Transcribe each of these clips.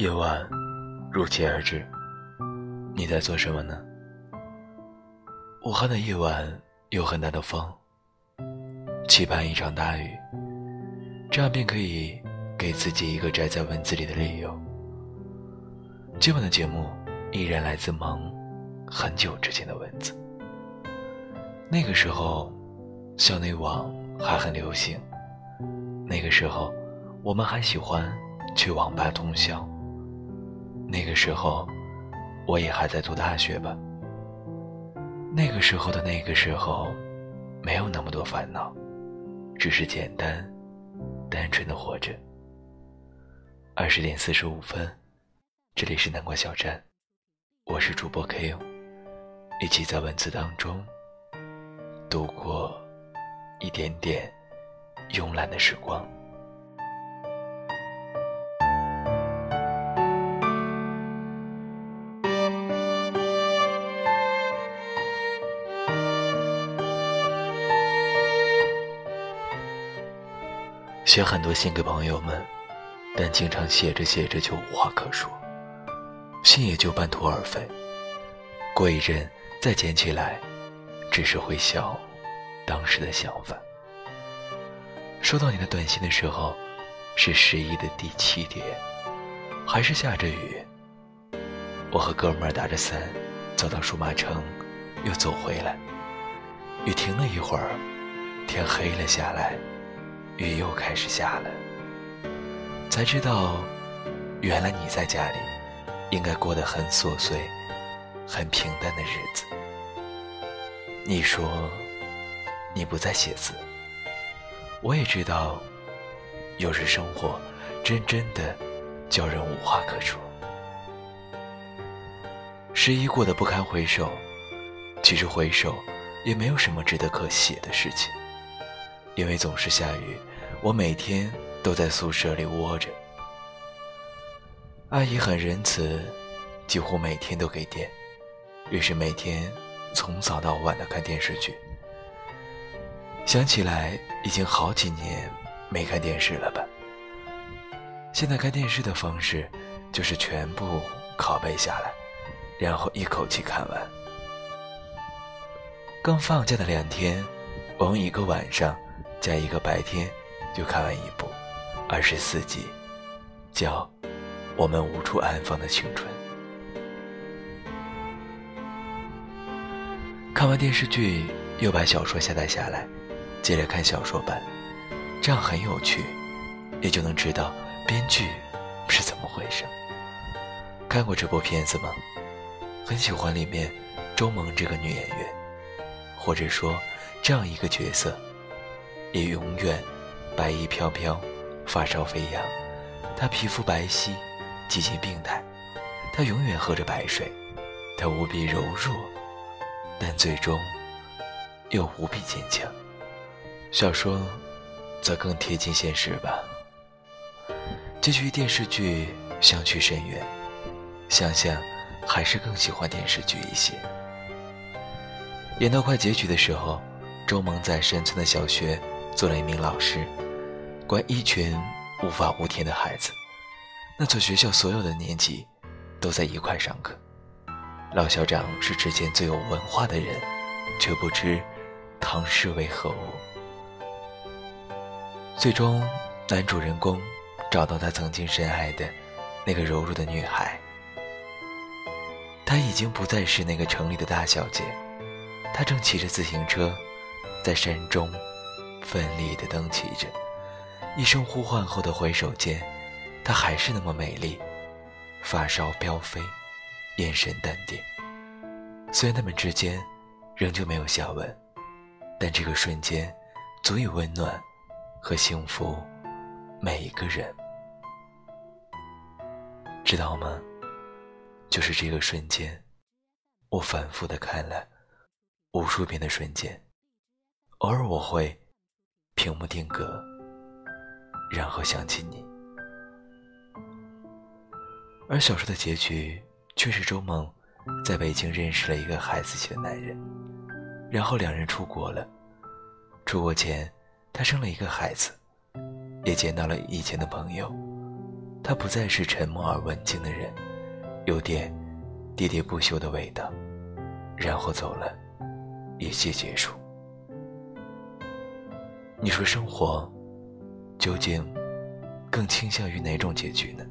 夜晚如期而至，你在做什么呢？武汉的夜晚有很大的风，期盼一场大雨，这样便可以给自己一个宅在文字里的理由。今晚的节目依然来自萌很久之前的文字。那个时候，校内网还很流行，那个时候，我们还喜欢去网吧通宵。那个时候，我也还在读大学吧。那个时候的那个时候，没有那么多烦恼，只是简单、单纯的活着。二十点四十五分，这里是南瓜小站，我是主播 K，一起在文字当中度过一点点慵懒的时光。写很多信给朋友们，但经常写着写着就无话可说，信也就半途而废。过一阵再捡起来，只是会笑当时的想法。收到你的短信的时候，是十一的第七天，还是下着雨？我和哥们儿打着伞走到数码城，又走回来，雨停了一会儿，天黑了下来。雨又开始下了，才知道，原来你在家里，应该过得很琐碎、很平淡的日子。你说，你不再写字，我也知道，有时生活真真的叫人无话可说。十一过得不堪回首，其实回首也没有什么值得可写的事情，因为总是下雨。我每天都在宿舍里窝着，阿姨很仁慈，几乎每天都给电，于是每天从早到晚的看电视剧。想起来已经好几年没看电视了吧？现在看电视的方式就是全部拷贝下来，然后一口气看完。刚放假的两天，我用一个晚上加一个白天。就看完一部二十四集，叫《我们无处安放的青春》。看完电视剧，又把小说下载下来，接着看小说版，这样很有趣，也就能知道编剧是怎么回事。看过这部片子吗？很喜欢里面周萌这个女演员，或者说这样一个角色，也永远。白衣飘飘，发梢飞扬。她皮肤白皙，几近病态。她永远喝着白水。她无比柔弱，但最终又无比坚强。小说则更贴近现实吧。结局电视剧相去甚远，想想还是更喜欢电视剧一些。演到快结局的时候，周萌在山村的小学做了一名老师。管一群无法无天的孩子，那所学校所有的年级都在一块上课。老校长是之间最有文化的人，却不知唐诗为何物。最终，男主人公找到他曾经深爱的那个柔弱的女孩。她已经不再是那个城里的大小姐，她正骑着自行车，在山中奋力地蹬起着。一声呼唤后的回首间，她还是那么美丽，发梢飘飞，眼神淡定。虽然他们之间仍旧没有下文，但这个瞬间足以温暖和幸福每一个人，知道吗？就是这个瞬间，我反复的看了无数遍的瞬间，偶尔我会屏幕定格。然后想起你，而小说的结局却是周梦在北京认识了一个孩子气的男人，然后两人出国了。出国前，他生了一个孩子，也见到了以前的朋友，他不再是沉默而文静的人，有点喋喋不休的味道，然后走了，一切结束。你说生活究竟更倾向于哪种结局呢？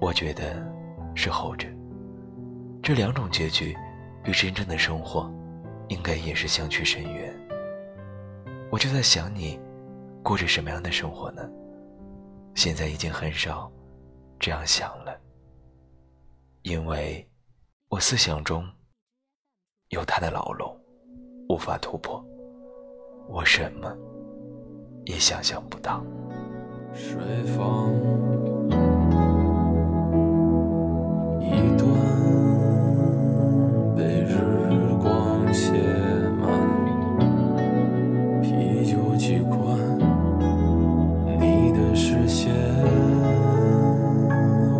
我觉得是后者。这两种结局与真正的生活应该也是相去甚远。我就在想你过着什么样的生活呢？现在已经很少这样想了，因为我思想中有他的牢笼，无法突破，我什么也想象不到。水房一段被日光写满，啤酒几罐，你的视线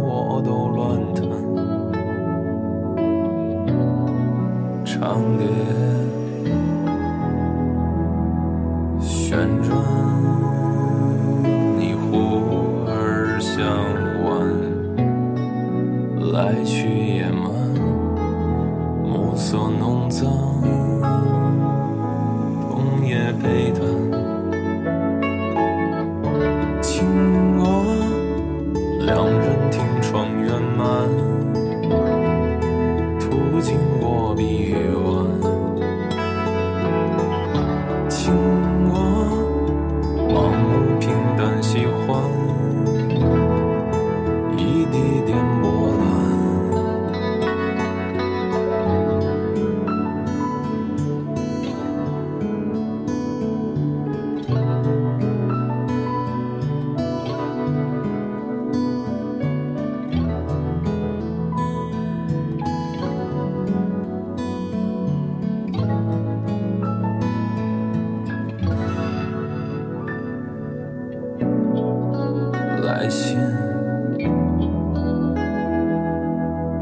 我都乱弹，长蝶旋转。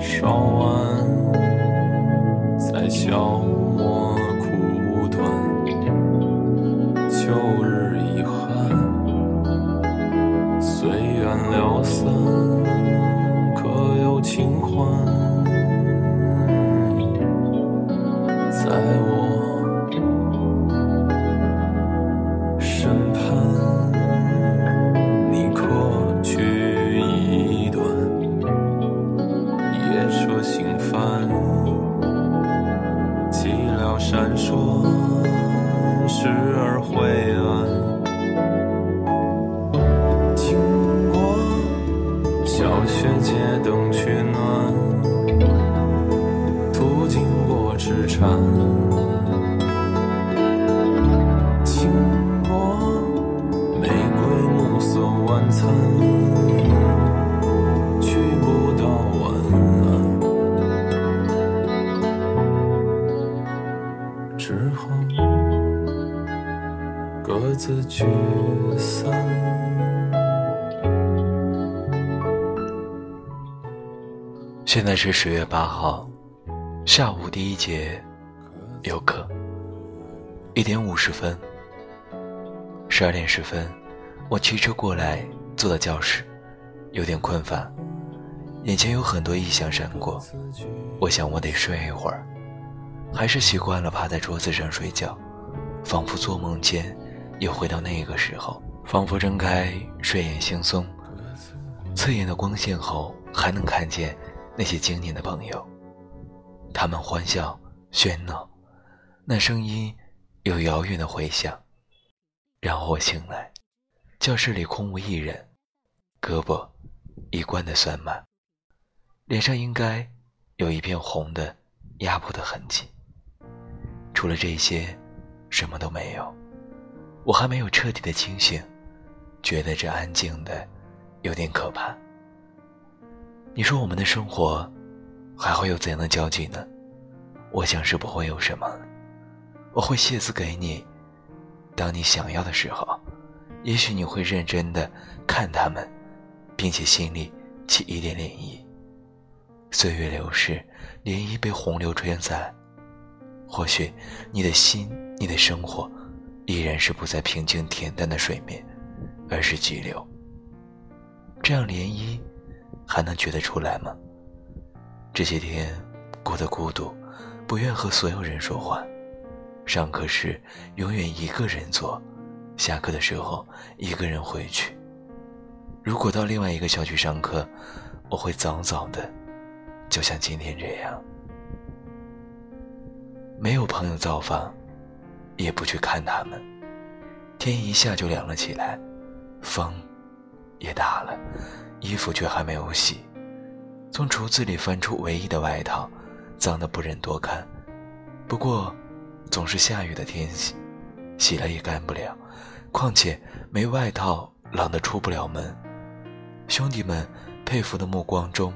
烧完，而回。现在是十月八号下午第一节有课，一点五十分。十二点十分，我骑车过来，坐到教室，有点困乏，眼前有很多异象闪过。我想我得睡一会儿，还是习惯了趴在桌子上睡觉，仿佛做梦间又回到那个时候，仿佛睁开睡眼惺忪，刺眼的光线后还能看见那些经年的朋友，他们欢笑喧闹，那声音有遥远的回响。然后我醒来，教室里空无一人，胳膊一贯的酸麻，脸上应该有一片红的压迫的痕迹。除了这些，什么都没有。我还没有彻底的清醒，觉得这安静的有点可怕。你说我们的生活还会有怎样的交集呢？我想是不会有什么。我会写字给你。当你想要的时候，也许你会认真的看他们，并且心里起一点涟漪。岁月流逝，涟漪被洪流吹散，或许你的心、你的生活，依然是不再平静恬淡的水面，而是急流。这样涟漪还能觉得出来吗？这些天过得孤独，不愿和所有人说话。上课时永远一个人坐，下课的时候一个人回去。如果到另外一个校区上课，我会早早的，就像今天这样，没有朋友造访，也不去看他们。天一下就凉了起来，风也大了，衣服却还没有洗。从橱子里翻出唯一的外套，脏得不忍多看。不过。总是下雨的天气，洗了也干不了。况且没外套，冷得出不了门。兄弟们佩服的目光中，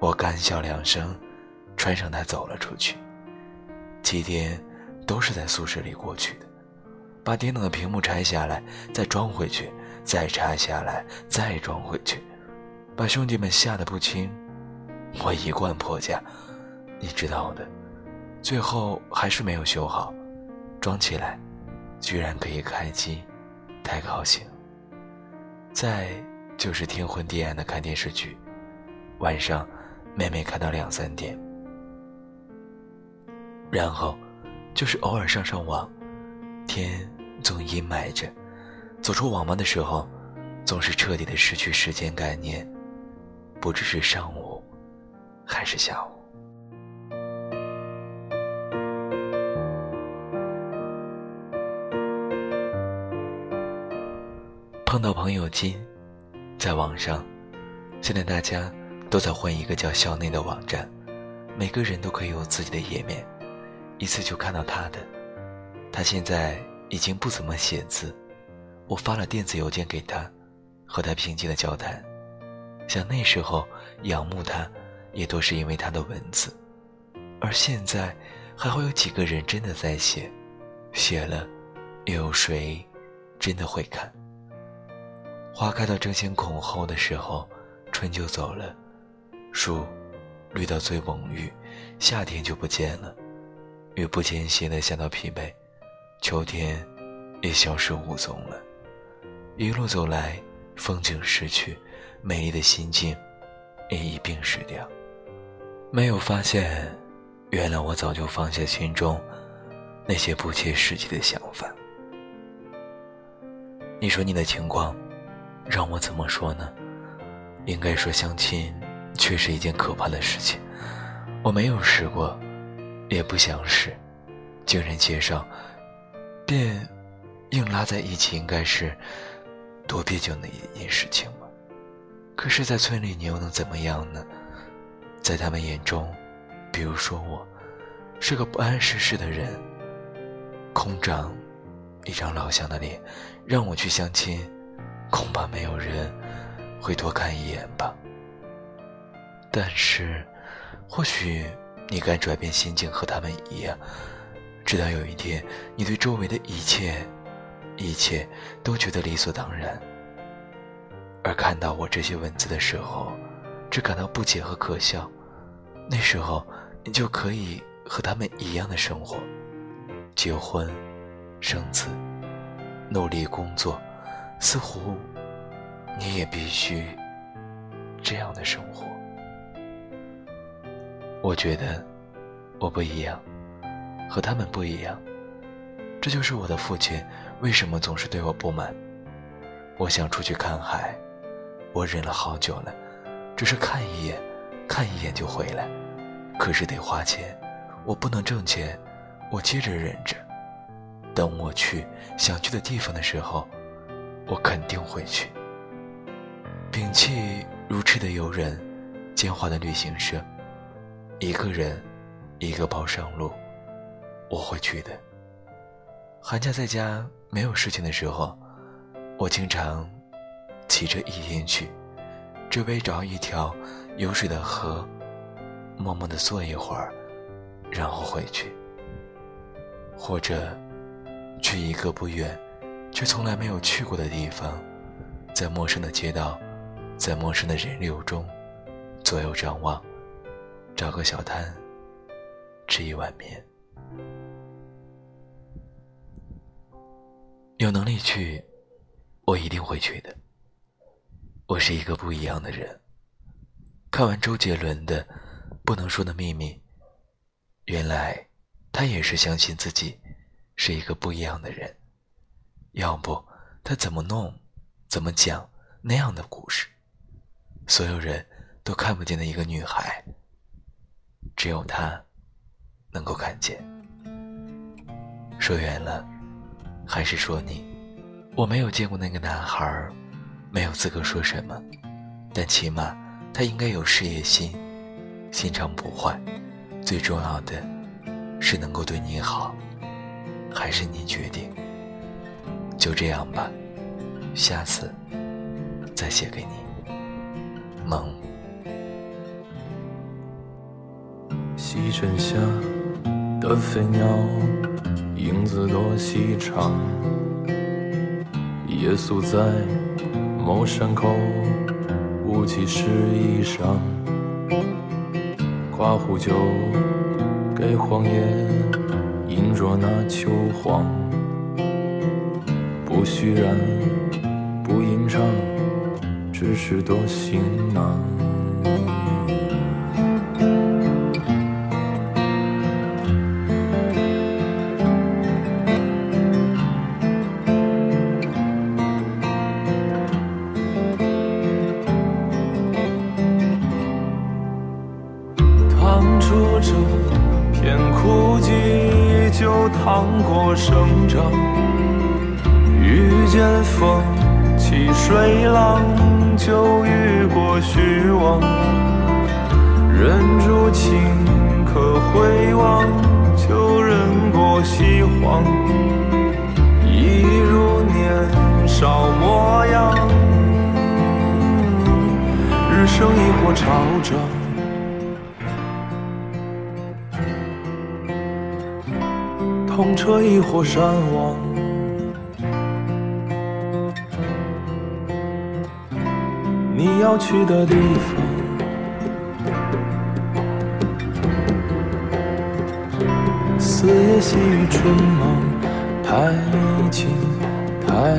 我干笑两声，穿上它走了出去。七天都是在宿舍里过去的，把电脑的屏幕拆下来，再装回去，再拆下来，再装回去，把兄弟们吓得不轻。我一贯破家，你知道的。最后还是没有修好，装起来，居然可以开机，太高兴。再就是天昏地暗的看电视剧，晚上每每看到两三点。然后就是偶尔上上网，天总阴霾着，走出网吧的时候，总是彻底的失去时间概念，不知是上午还是下午。碰到朋友金，在网上，现在大家都在混一个叫校内的网站，每个人都可以有自己的页面，一次就看到他的。他现在已经不怎么写字，我发了电子邮件给他，和他平静的交谈。想那时候仰慕他，也都是因为他的文字，而现在还会有几个人真的在写，写了，又有谁真的会看？花开到争先恐后的时候，春就走了，树绿到最蓊郁，夏天就不见了，雨不间歇的下到疲惫，秋天也消失无踪了。一路走来，风景逝去，美丽的心境也一并失掉。没有发现，原来我早就放下心中那些不切实际的想法。你说你的情况？让我怎么说呢？应该说相亲，却是一件可怕的事情。我没有试过，也不想试。经人介绍，便硬拉在一起，应该是多别扭的一件事情吗？可是，在村里，你又能怎么样呢？在他们眼中，比如说我，是个不谙世事的人，空长一张老乡的脸，让我去相亲。恐怕没有人会多看一眼吧。但是，或许你敢转变心境，和他们一样，直到有一天，你对周围的一切、一切都觉得理所当然，而看到我这些文字的时候，只感到不解和可笑。那时候，你就可以和他们一样的生活，结婚、生子、努力工作。似乎，你也必须这样的生活。我觉得我不一样，和他们不一样。这就是我的父亲为什么总是对我不满。我想出去看海，我忍了好久了，只是看一眼，看一眼就回来。可是得花钱，我不能挣钱，我接着忍着。等我去想去的地方的时候。我肯定会去。摒弃如痴的游人，奸猾的旅行社，一个人，一个包上路，我会去的。寒假在家没有事情的时候，我经常骑着一天去，只为找一条有水的河，默默的坐一会儿，然后回去，或者去一个不远。却从来没有去过的地方，在陌生的街道，在陌生的人流中，左右张望，找个小摊，吃一碗面。有能力去，我一定会去的。我是一个不一样的人。看完周杰伦的《不能说的秘密》，原来他也是相信自己是一个不一样的人。要不他怎么弄、怎么讲那样的故事？所有人都看不见的一个女孩，只有他能够看见。说远了，还是说你？我没有见过那个男孩，没有资格说什么，但起码他应该有事业心，心肠不坏。最重要的是能够对你好，还是你决定？就这样吧，下次再写给你。梦。西沉下的飞鸟，影子多细长。夜宿在某山口，雾气湿衣裳。夸壶酒给荒野，饮着那秋黄。不虚然，不吟唱，只是多行囊。趟出这片枯寂，就趟过生长。遇见风起水浪，就遇过虚妄。忍住情可回望，就忍过西荒。一如年少模样，日升亦或潮涨。痛彻一火山亡，你要去的地方。四野细雨春忙，太清太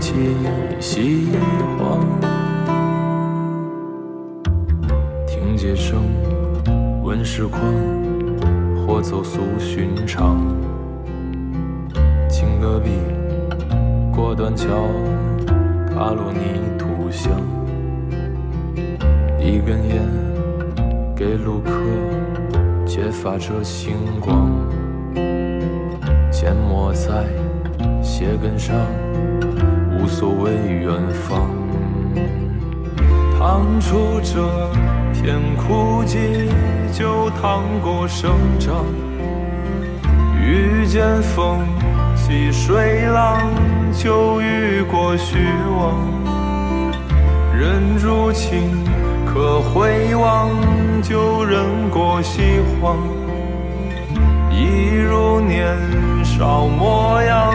气西荒。听街声，问实况，或走俗寻常。壁，过断桥，踏落泥土香。一根烟，给路客，揭发着星光。缄默在鞋跟上，无所谓远方。趟出这片枯寂，就趟过生长。遇见风起水浪，就遇过虚妄。忍住情可回望，就忍过西荒。一如年少模样，